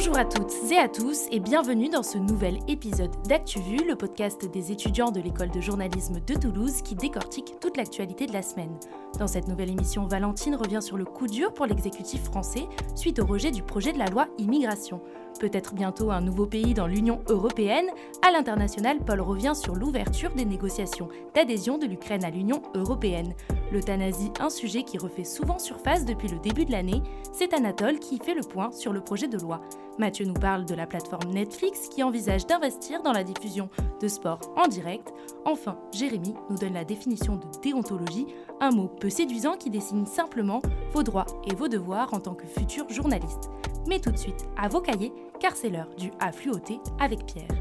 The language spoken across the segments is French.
Bonjour à toutes et à tous et bienvenue dans ce nouvel épisode d'ActuVu, le podcast des étudiants de l'école de journalisme de Toulouse qui décortique toute l'actualité de la semaine. Dans cette nouvelle émission, Valentine revient sur le coup dur pour l'exécutif français suite au rejet du projet de la loi immigration. Peut-être bientôt un nouveau pays dans l'Union européenne, à l'international, Paul revient sur l'ouverture des négociations d'adhésion de l'Ukraine à l'Union européenne. L'euthanasie, un sujet qui refait souvent surface depuis le début de l'année, c'est Anatole qui fait le point sur le projet de loi. Mathieu nous parle de la plateforme Netflix qui envisage d'investir dans la diffusion de sport en direct. Enfin, Jérémy nous donne la définition de déontologie, un mot peu séduisant qui dessine simplement vos droits et vos devoirs en tant que futur journaliste. Mais tout de suite à vos cahiers, car c'est l'heure du A fluoté avec Pierre.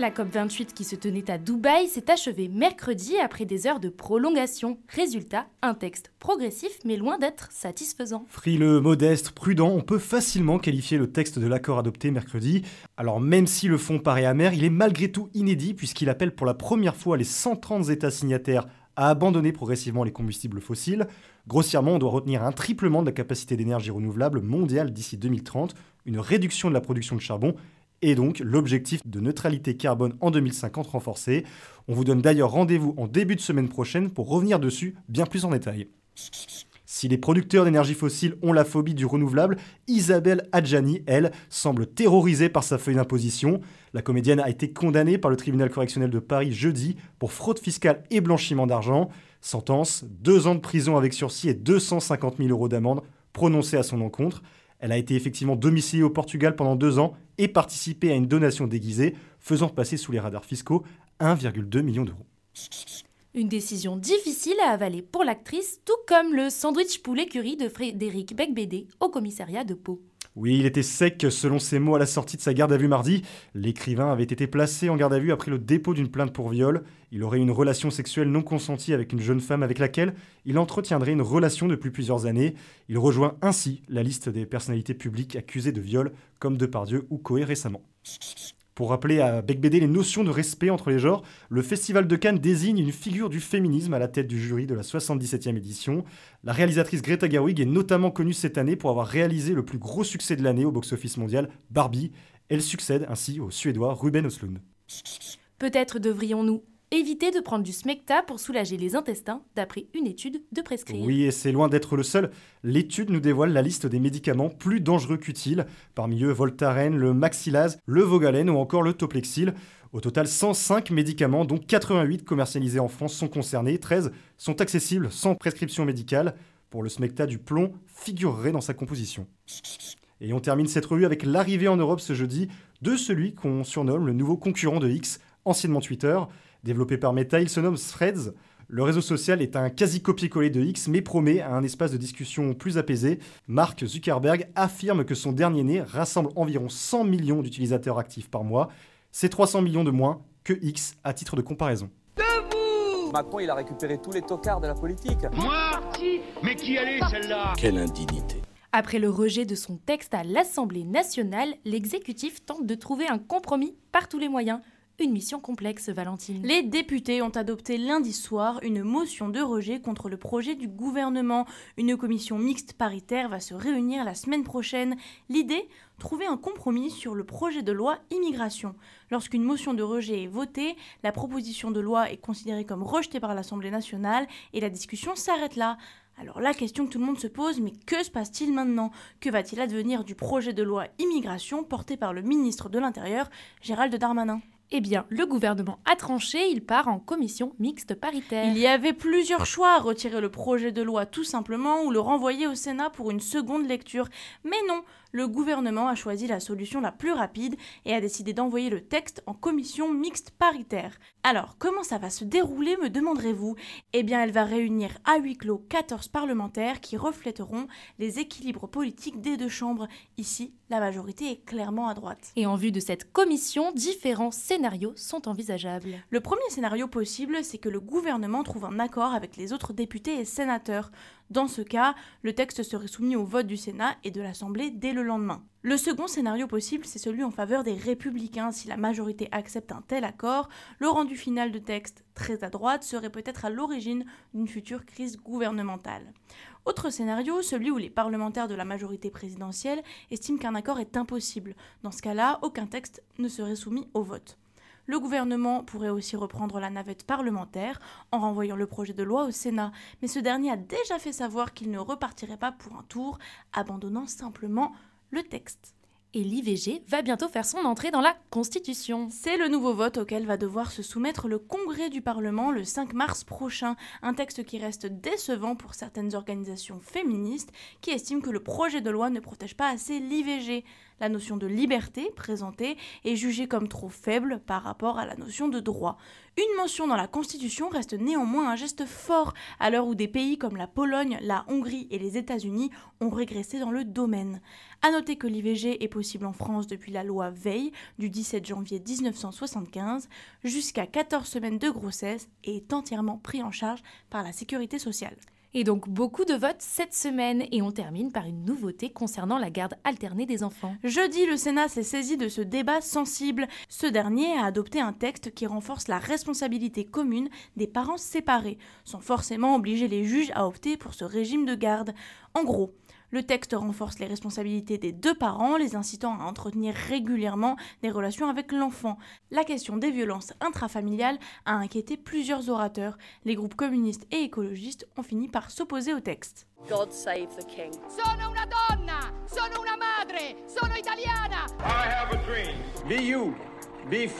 La COP28 qui se tenait à Dubaï s'est achevée mercredi après des heures de prolongation. Résultat, un texte progressif mais loin d'être satisfaisant. Frileux, modeste, prudent, on peut facilement qualifier le texte de l'accord adopté mercredi. Alors même si le fond paraît amer, il est malgré tout inédit puisqu'il appelle pour la première fois les 130 États signataires à abandonner progressivement les combustibles fossiles. Grossièrement, on doit retenir un triplement de la capacité d'énergie renouvelable mondiale d'ici 2030, une réduction de la production de charbon et donc l'objectif de neutralité carbone en 2050 renforcé. On vous donne d'ailleurs rendez-vous en début de semaine prochaine pour revenir dessus bien plus en détail. Si les producteurs d'énergie fossile ont la phobie du renouvelable, Isabelle Adjani, elle, semble terrorisée par sa feuille d'imposition. La comédienne a été condamnée par le tribunal correctionnel de Paris jeudi pour fraude fiscale et blanchiment d'argent. Sentence, deux ans de prison avec sursis et 250 000 euros d'amende prononcés à son encontre. Elle a été effectivement domiciliée au Portugal pendant deux ans et participé à une donation déguisée, faisant passer sous les radars fiscaux 1,2 million d'euros. Une décision difficile à avaler pour l'actrice, tout comme le sandwich poulet curry de Frédéric Becbédé au commissariat de Pau. Oui, il était sec selon ses mots à la sortie de sa garde à vue mardi. L'écrivain avait été placé en garde à vue après le dépôt d'une plainte pour viol. Il aurait une relation sexuelle non consentie avec une jeune femme avec laquelle il entretiendrait une relation depuis plusieurs années. Il rejoint ainsi la liste des personnalités publiques accusées de viol, comme Depardieu ou Coé récemment. Pour rappeler à Becbédé les notions de respect entre les genres, le Festival de Cannes désigne une figure du féminisme à la tête du jury de la 77e édition. La réalisatrice Greta Gerwig est notamment connue cette année pour avoir réalisé le plus gros succès de l'année au box-office mondial, Barbie. Elle succède ainsi au Suédois Ruben Östlund. Peut-être devrions-nous Éviter de prendre du smecta pour soulager les intestins, d'après une étude de prescrire. Oui, et c'est loin d'être le seul. L'étude nous dévoile la liste des médicaments plus dangereux qu'utiles. Parmi eux, Voltaren, le Maxilase, le Vogalène ou encore le Toplexil. Au total, 105 médicaments, dont 88 commercialisés en France, sont concernés. 13 sont accessibles sans prescription médicale. Pour le smecta, du plomb figurerait dans sa composition. Et on termine cette revue avec l'arrivée en Europe ce jeudi de celui qu'on surnomme le nouveau concurrent de X, anciennement Twitter. Développé par Meta, il se nomme Threads. Le réseau social est un quasi copier-coller de X, mais promet un espace de discussion plus apaisé. Mark Zuckerberg affirme que son dernier né rassemble environ 100 millions d'utilisateurs actifs par mois. C'est 300 millions de moins que X à titre de comparaison. Debout Macron, il a récupéré tous les tocards de la politique. Moi? Mais qui allait celle-là? Quelle indignité après le rejet de son texte à l'Assemblée nationale, l'exécutif tente de trouver un compromis par tous les moyens une mission complexe, Valentine. Les députés ont adopté lundi soir une motion de rejet contre le projet du gouvernement. Une commission mixte paritaire va se réunir la semaine prochaine. L'idée Trouver un compromis sur le projet de loi immigration. Lorsqu'une motion de rejet est votée, la proposition de loi est considérée comme rejetée par l'Assemblée nationale et la discussion s'arrête là. Alors la question que tout le monde se pose, mais que se passe-t-il maintenant? Que va-t-il advenir du projet de loi immigration porté par le ministre de l'Intérieur, Gérald Darmanin? Eh bien, le gouvernement a tranché, il part en commission mixte paritaire. Il y avait plusieurs choix, retirer le projet de loi tout simplement ou le renvoyer au Sénat pour une seconde lecture. Mais non, le gouvernement a choisi la solution la plus rapide et a décidé d'envoyer le texte en commission mixte paritaire. Alors, comment ça va se dérouler, me demanderez-vous? Eh bien, elle va réunir à huis clos 14 parlementaires qui reflèteront les équilibres politiques des deux chambres. Ici, la majorité est clairement à droite. Et en vue de cette commission, différents scénarios sont envisageables. Le premier scénario possible, c'est que le gouvernement trouve un accord avec les autres députés et sénateurs. Dans ce cas, le texte serait soumis au vote du Sénat et de l'Assemblée dès le lendemain. Le second scénario possible, c'est celui en faveur des républicains. Si la majorité accepte un tel accord, le rendu final de texte, très à droite, serait peut-être à l'origine d'une future crise gouvernementale. Autre scénario, celui où les parlementaires de la majorité présidentielle estiment qu'un accord est impossible. Dans ce cas-là, aucun texte ne serait soumis au vote. Le gouvernement pourrait aussi reprendre la navette parlementaire en renvoyant le projet de loi au Sénat, mais ce dernier a déjà fait savoir qu'il ne repartirait pas pour un tour, abandonnant simplement le texte. Et l'IVG va bientôt faire son entrée dans la Constitution. C'est le nouveau vote auquel va devoir se soumettre le Congrès du Parlement le 5 mars prochain, un texte qui reste décevant pour certaines organisations féministes qui estiment que le projet de loi ne protège pas assez l'IVG. La notion de liberté présentée est jugée comme trop faible par rapport à la notion de droit. Une mention dans la Constitution reste néanmoins un geste fort à l'heure où des pays comme la Pologne, la Hongrie et les États-Unis ont régressé dans le domaine. A noter que l'IVG est possible en France depuis la loi Veil du 17 janvier 1975 jusqu'à 14 semaines de grossesse et est entièrement pris en charge par la sécurité sociale. Et donc beaucoup de votes cette semaine et on termine par une nouveauté concernant la garde alternée des enfants. Jeudi, le Sénat s'est saisi de ce débat sensible. Ce dernier a adopté un texte qui renforce la responsabilité commune des parents séparés, sans forcément obliger les juges à opter pour ce régime de garde. En gros, le texte renforce les responsabilités des deux parents, les incitant à entretenir régulièrement des relations avec l'enfant. La question des violences intrafamiliales a inquiété plusieurs orateurs. Les groupes communistes et écologistes ont fini par s'opposer au texte. God save the king. Sono una donna, sono una madre, sono italiana. I have a dream. Be you. Be,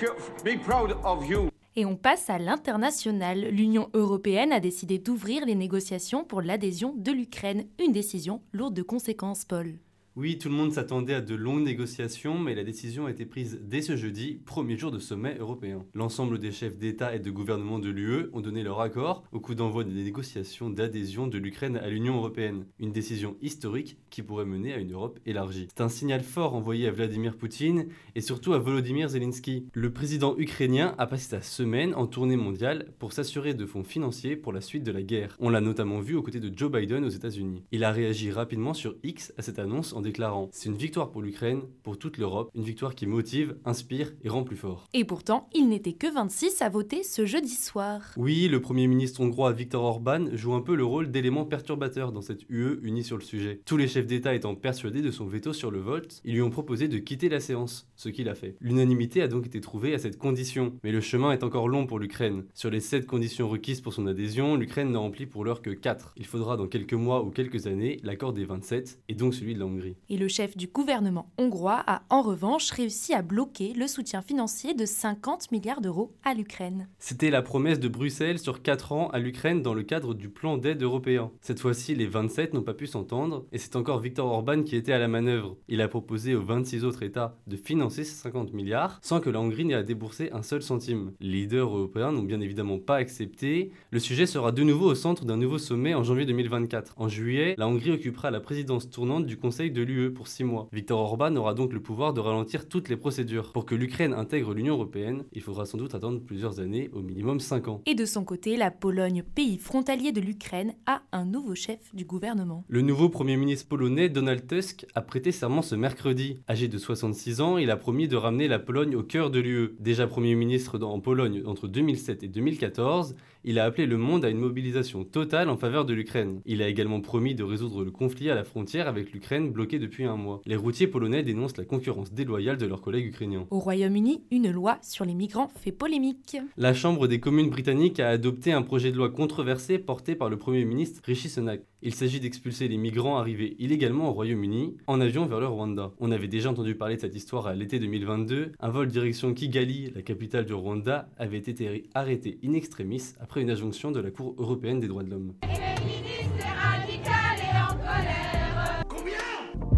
be proud of you. Et on passe à l'international. L'Union européenne a décidé d'ouvrir les négociations pour l'adhésion de l'Ukraine, une décision lourde de conséquences, Paul. Oui, tout le monde s'attendait à de longues négociations, mais la décision a été prise dès ce jeudi, premier jour de sommet européen. L'ensemble des chefs d'État et de gouvernement de l'UE ont donné leur accord au coup d'envoi des négociations d'adhésion de l'Ukraine à l'Union européenne. Une décision historique qui pourrait mener à une Europe élargie. C'est un signal fort envoyé à Vladimir Poutine et surtout à Volodymyr Zelensky. Le président ukrainien a passé sa semaine en tournée mondiale pour s'assurer de fonds financiers pour la suite de la guerre. On l'a notamment vu aux côtés de Joe Biden aux États-Unis. Il a réagi rapidement sur X à cette annonce en déclarant C'est une victoire pour l'Ukraine, pour toute l'Europe, une victoire qui motive, inspire et rend plus fort. Et pourtant, il n'était que 26 à voter ce jeudi soir. Oui, le Premier ministre hongrois Viktor Orban joue un peu le rôle d'élément perturbateur dans cette UE unie sur le sujet. Tous les chefs d'État étant persuadés de son veto sur le vote, ils lui ont proposé de quitter la séance, ce qu'il a fait. L'unanimité a donc été trouvée à cette condition, mais le chemin est encore long pour l'Ukraine. Sur les 7 conditions requises pour son adhésion, l'Ukraine n'a rempli pour l'heure que 4. Il faudra dans quelques mois ou quelques années l'accord des 27, et donc celui de la Hongrie. Et le chef du gouvernement hongrois a en revanche réussi à bloquer le soutien financier de 50 milliards d'euros à l'Ukraine. C'était la promesse de Bruxelles sur 4 ans à l'Ukraine dans le cadre du plan d'aide européen. Cette fois-ci, les 27 n'ont pas pu s'entendre, et c'est encore Viktor Orban qui était à la manœuvre. Il a proposé aux 26 autres États de financer ces 50 milliards sans que la Hongrie n'ait à débourser un seul centime. Les leaders européens n'ont bien évidemment pas accepté. Le sujet sera de nouveau au centre d'un nouveau sommet en janvier 2024. En juillet, la Hongrie occupera la présidence tournante du Conseil de l'UE pour 6 mois. Viktor Orban aura donc le pouvoir de ralentir toutes les procédures. Pour que l'Ukraine intègre l'Union européenne, il faudra sans doute attendre plusieurs années, au minimum 5 ans. Et de son côté, la Pologne, pays frontalier de l'Ukraine, a un nouveau chef du gouvernement. Le nouveau Premier ministre polonais, Donald Tusk, a prêté serment ce mercredi. Âgé de 66 ans, il a promis de ramener la Pologne au cœur de l'UE. Déjà Premier ministre en Pologne entre 2007 et 2014, il a appelé le monde à une mobilisation totale en faveur de l'Ukraine. Il a également promis de résoudre le conflit à la frontière avec l'Ukraine bloquée depuis un mois. Les routiers polonais dénoncent la concurrence déloyale de leurs collègues ukrainiens. Au Royaume-Uni, une loi sur les migrants fait polémique. La Chambre des communes britanniques a adopté un projet de loi controversé porté par le Premier ministre Rishi Sunak. Il s'agit d'expulser les migrants arrivés illégalement au Royaume-Uni en avion vers le Rwanda. On avait déjà entendu parler de cette histoire à l'été 2022. Un vol direction Kigali, la capitale du Rwanda, avait été arrêté in extremis après une injonction de la Cour européenne des droits de l'homme.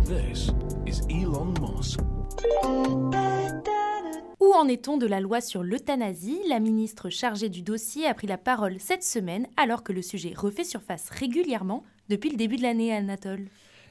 This is Elon Musk. Où en est-on de la loi sur l'euthanasie? La ministre chargée du dossier a pris la parole cette semaine alors que le sujet refait surface régulièrement depuis le début de l'année, Anatole.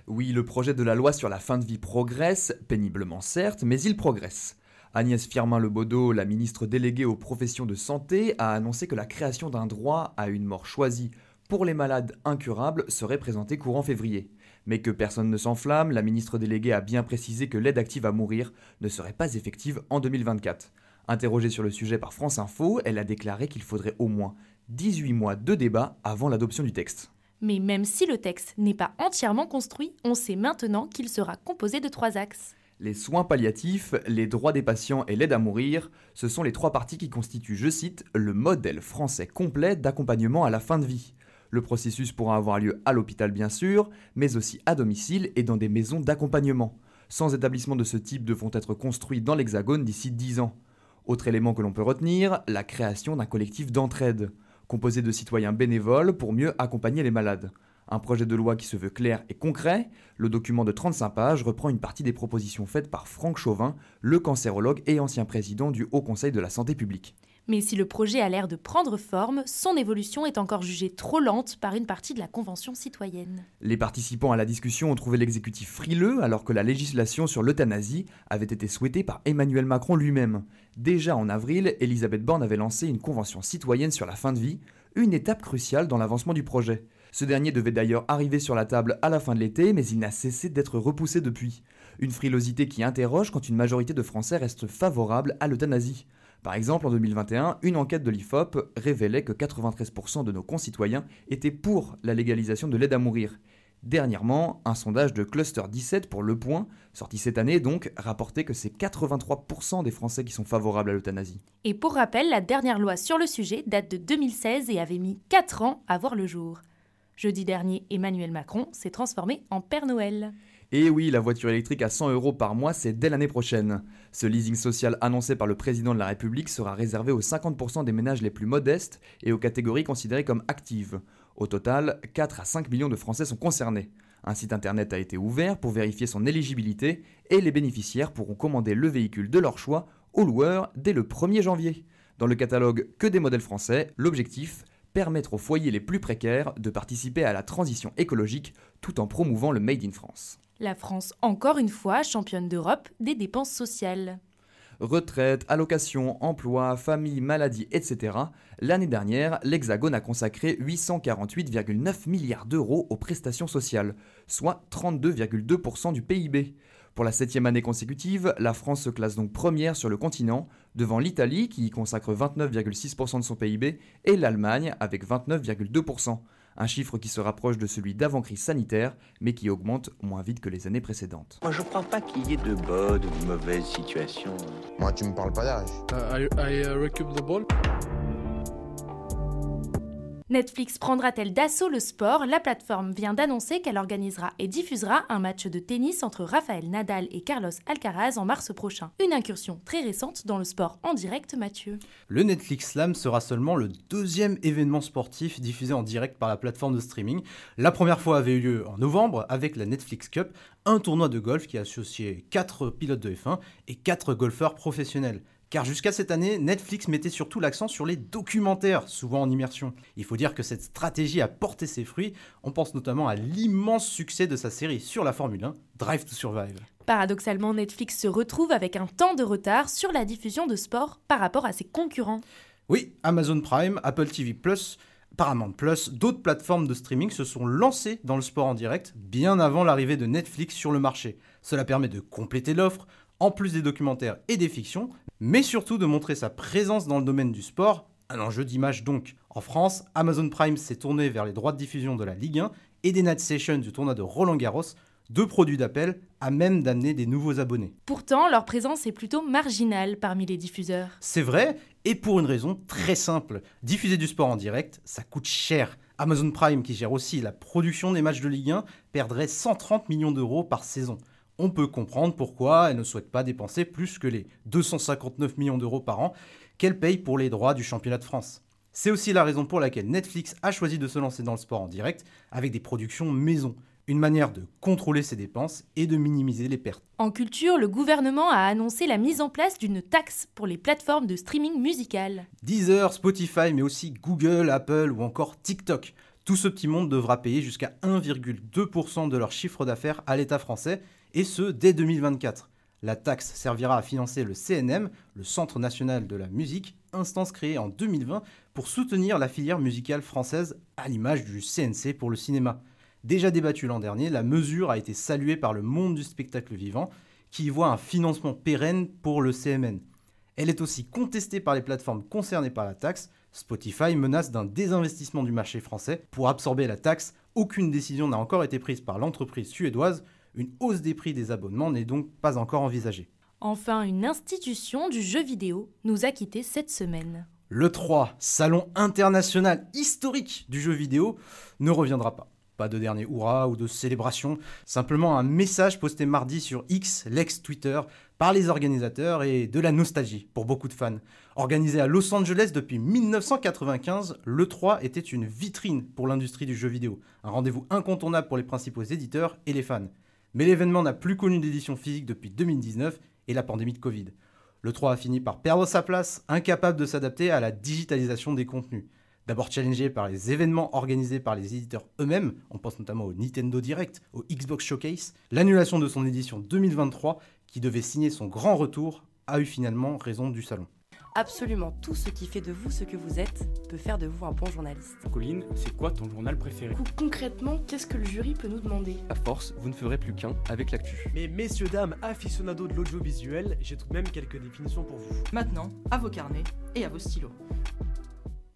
Oui, le projet de la loi sur la fin de vie progresse, péniblement certes, mais il progresse. Agnès Firmin-Lebaudot, la ministre déléguée aux professions de santé, a annoncé que la création d'un droit à une mort choisie pour les malades incurables serait présenté courant février. Mais que personne ne s'enflamme, la ministre déléguée a bien précisé que l'aide active à mourir ne serait pas effective en 2024. Interrogée sur le sujet par France Info, elle a déclaré qu'il faudrait au moins 18 mois de débat avant l'adoption du texte. Mais même si le texte n'est pas entièrement construit, on sait maintenant qu'il sera composé de trois axes. Les soins palliatifs, les droits des patients et l'aide à mourir, ce sont les trois parties qui constituent, je cite, le modèle français complet d'accompagnement à la fin de vie. Le processus pourra avoir lieu à l'hôpital bien sûr, mais aussi à domicile et dans des maisons d'accompagnement. Sans établissements de ce type devront être construits dans l'Hexagone d'ici 10 ans. Autre élément que l'on peut retenir, la création d'un collectif d'entraide, composé de citoyens bénévoles pour mieux accompagner les malades. Un projet de loi qui se veut clair et concret, le document de 35 pages reprend une partie des propositions faites par Franck Chauvin, le cancérologue et ancien président du Haut Conseil de la Santé publique. Mais si le projet a l'air de prendre forme, son évolution est encore jugée trop lente par une partie de la Convention citoyenne. Les participants à la discussion ont trouvé l'exécutif frileux alors que la législation sur l'euthanasie avait été souhaitée par Emmanuel Macron lui-même. Déjà en avril, Elisabeth Borne avait lancé une convention citoyenne sur la fin de vie, une étape cruciale dans l'avancement du projet. Ce dernier devait d'ailleurs arriver sur la table à la fin de l'été, mais il n'a cessé d'être repoussé depuis. Une frilosité qui interroge quand une majorité de Français reste favorable à l'euthanasie. Par exemple, en 2021, une enquête de l'IFOP révélait que 93% de nos concitoyens étaient pour la légalisation de l'aide à mourir. Dernièrement, un sondage de Cluster 17 pour Le Point, sorti cette année donc, rapportait que c'est 83% des Français qui sont favorables à l'euthanasie. Et pour rappel, la dernière loi sur le sujet date de 2016 et avait mis 4 ans à voir le jour. Jeudi dernier, Emmanuel Macron s'est transformé en Père Noël. Et oui, la voiture électrique à 100 euros par mois, c'est dès l'année prochaine. Ce leasing social annoncé par le président de la République sera réservé aux 50% des ménages les plus modestes et aux catégories considérées comme actives. Au total, 4 à 5 millions de Français sont concernés. Un site internet a été ouvert pour vérifier son éligibilité et les bénéficiaires pourront commander le véhicule de leur choix au loueur dès le 1er janvier. Dans le catalogue que des modèles français, l'objectif permettre aux foyers les plus précaires de participer à la transition écologique tout en promouvant le Made in France. La France, encore une fois, championne d'Europe des dépenses sociales. Retraite, allocations, emploi, famille, maladie, etc. L'année dernière, l'Hexagone a consacré 848,9 milliards d'euros aux prestations sociales, soit 32,2% du PIB. Pour la septième année consécutive, la France se classe donc première sur le continent, devant l'Italie qui y consacre 29,6% de son PIB et l'Allemagne avec 29,2% un chiffre qui se rapproche de celui d'avant-crise sanitaire, mais qui augmente moins vite que les années précédentes. Moi, je crois pas qu'il y ait de bonnes ou de mauvaises situations. Moi, tu me parles pas d'âge. Uh, I, I uh, the ball. Netflix prendra-t-elle d'assaut le sport? La plateforme vient d'annoncer qu'elle organisera et diffusera un match de tennis entre Rafael Nadal et Carlos Alcaraz en mars prochain. Une incursion très récente dans le sport en direct, Mathieu. Le Netflix Slam sera seulement le deuxième événement sportif diffusé en direct par la plateforme de streaming. La première fois avait eu lieu en novembre avec la Netflix Cup, un tournoi de golf qui a associé 4 pilotes de F1 et 4 golfeurs professionnels. Car jusqu'à cette année, Netflix mettait surtout l'accent sur les documentaires, souvent en immersion. Il faut dire que cette stratégie a porté ses fruits. On pense notamment à l'immense succès de sa série sur la Formule 1, Drive to Survive. Paradoxalement, Netflix se retrouve avec un temps de retard sur la diffusion de sport par rapport à ses concurrents. Oui, Amazon Prime, Apple TV ⁇ Paramount Plus, d'autres plateformes de streaming se sont lancées dans le sport en direct bien avant l'arrivée de Netflix sur le marché. Cela permet de compléter l'offre, en plus des documentaires et des fictions, mais surtout de montrer sa présence dans le domaine du sport, un enjeu d'image donc. En France, Amazon Prime s'est tourné vers les droits de diffusion de la Ligue 1 et des Night Sessions du tournoi de Roland Garros, deux produits d'appel à même d'amener des nouveaux abonnés. Pourtant, leur présence est plutôt marginale parmi les diffuseurs. C'est vrai, et pour une raison très simple. Diffuser du sport en direct, ça coûte cher. Amazon Prime, qui gère aussi la production des matchs de Ligue 1, perdrait 130 millions d'euros par saison on peut comprendre pourquoi elle ne souhaite pas dépenser plus que les 259 millions d'euros par an qu'elle paye pour les droits du championnat de France. C'est aussi la raison pour laquelle Netflix a choisi de se lancer dans le sport en direct avec des productions maison, une manière de contrôler ses dépenses et de minimiser les pertes. En culture, le gouvernement a annoncé la mise en place d'une taxe pour les plateformes de streaming musical. Deezer, Spotify, mais aussi Google, Apple ou encore TikTok. Tout ce petit monde devra payer jusqu'à 1,2% de leur chiffre d'affaires à l'État français et ce dès 2024. La taxe servira à financer le CNM, le Centre national de la musique, instance créée en 2020 pour soutenir la filière musicale française à l'image du CNC pour le cinéma. Déjà débattue l'an dernier, la mesure a été saluée par le monde du spectacle vivant qui y voit un financement pérenne pour le CMN. Elle est aussi contestée par les plateformes concernées par la taxe. Spotify menace d'un désinvestissement du marché français. Pour absorber la taxe, aucune décision n'a encore été prise par l'entreprise suédoise. Une hausse des prix des abonnements n'est donc pas encore envisagée. Enfin, une institution du jeu vidéo nous a quittés cette semaine. Le 3, salon international historique du jeu vidéo, ne reviendra pas. Pas de dernier hurrah ou de célébration, simplement un message posté mardi sur X, l'ex-Twitter, par les organisateurs et de la nostalgie pour beaucoup de fans. Organisé à Los Angeles depuis 1995, le 3 était une vitrine pour l'industrie du jeu vidéo, un rendez-vous incontournable pour les principaux éditeurs et les fans. Mais l'événement n'a plus connu d'édition physique depuis 2019 et la pandémie de Covid. Le 3 a fini par perdre sa place, incapable de s'adapter à la digitalisation des contenus. D'abord challengé par les événements organisés par les éditeurs eux-mêmes, on pense notamment au Nintendo Direct, au Xbox Showcase, l'annulation de son édition 2023, qui devait signer son grand retour, a eu finalement raison du salon. Absolument tout ce qui fait de vous ce que vous êtes peut faire de vous un bon journaliste. Colline, c'est quoi ton journal préféré? Concrètement, qu'est-ce que le jury peut nous demander? À force, vous ne ferez plus qu'un avec l'actu. Mais messieurs, dames, aficionados de l'audiovisuel, j'ai tout de même quelques définitions pour vous. Maintenant, à vos carnets et à vos stylos.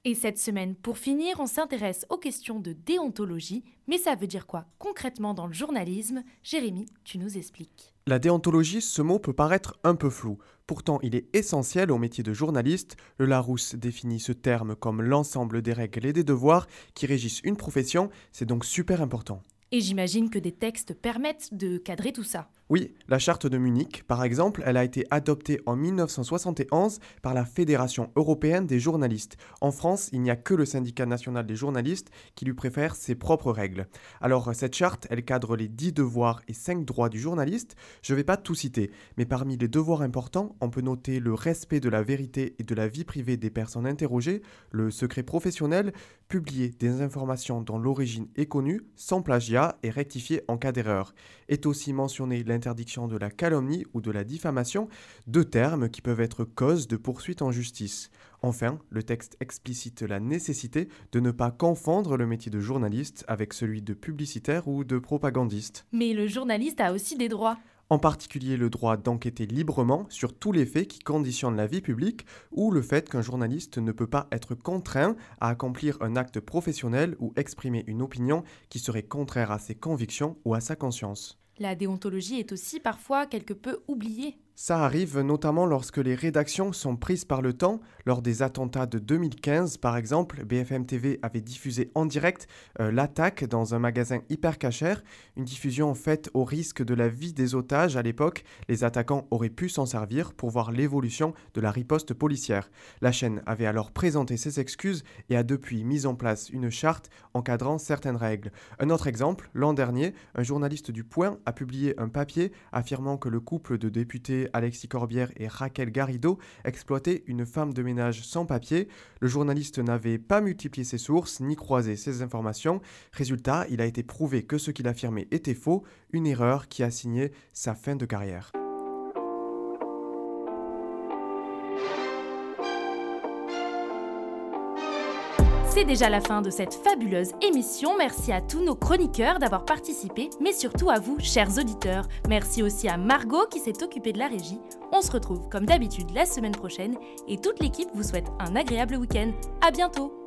Et cette semaine, pour finir, on s'intéresse aux questions de déontologie, mais ça veut dire quoi concrètement dans le journalisme? Jérémy, tu nous expliques. La déontologie, ce mot peut paraître un peu flou. Pourtant, il est essentiel au métier de journaliste. Le Larousse définit ce terme comme l'ensemble des règles et des devoirs qui régissent une profession, c'est donc super important. Et j'imagine que des textes permettent de cadrer tout ça. Oui, la charte de Munich, par exemple, elle a été adoptée en 1971 par la Fédération européenne des journalistes. En France, il n'y a que le syndicat national des journalistes qui lui préfère ses propres règles. Alors, cette charte, elle cadre les 10 devoirs et 5 droits du journaliste. Je ne vais pas tout citer, mais parmi les devoirs importants, on peut noter le respect de la vérité et de la vie privée des personnes interrogées, le secret professionnel, publier des informations dont l'origine est connue, sans plagiat et rectifier en cas d'erreur. Est aussi mentionné l'interdiction de la calomnie ou de la diffamation, deux termes qui peuvent être cause de poursuite en justice. Enfin, le texte explicite la nécessité de ne pas confondre le métier de journaliste avec celui de publicitaire ou de propagandiste. Mais le journaliste a aussi des droits en particulier le droit d'enquêter librement sur tous les faits qui conditionnent la vie publique ou le fait qu'un journaliste ne peut pas être contraint à accomplir un acte professionnel ou exprimer une opinion qui serait contraire à ses convictions ou à sa conscience. La déontologie est aussi parfois quelque peu oubliée. Ça arrive notamment lorsque les rédactions sont prises par le temps. Lors des attentats de 2015, par exemple, BFM TV avait diffusé en direct euh, l'attaque dans un magasin hyper cachère, une diffusion faite au risque de la vie des otages à l'époque. Les attaquants auraient pu s'en servir pour voir l'évolution de la riposte policière. La chaîne avait alors présenté ses excuses et a depuis mis en place une charte encadrant certaines règles. Un autre exemple, l'an dernier, un journaliste du Point a publié un papier affirmant que le couple de députés Alexis Corbière et Raquel Garrido exploitaient une femme de ménage sans papier. Le journaliste n'avait pas multiplié ses sources ni croisé ses informations. Résultat, il a été prouvé que ce qu'il affirmait était faux, une erreur qui a signé sa fin de carrière. C'est déjà la fin de cette fabuleuse émission. Merci à tous nos chroniqueurs d'avoir participé, mais surtout à vous, chers auditeurs. Merci aussi à Margot qui s'est occupée de la régie. On se retrouve comme d'habitude la semaine prochaine et toute l'équipe vous souhaite un agréable week-end. À bientôt!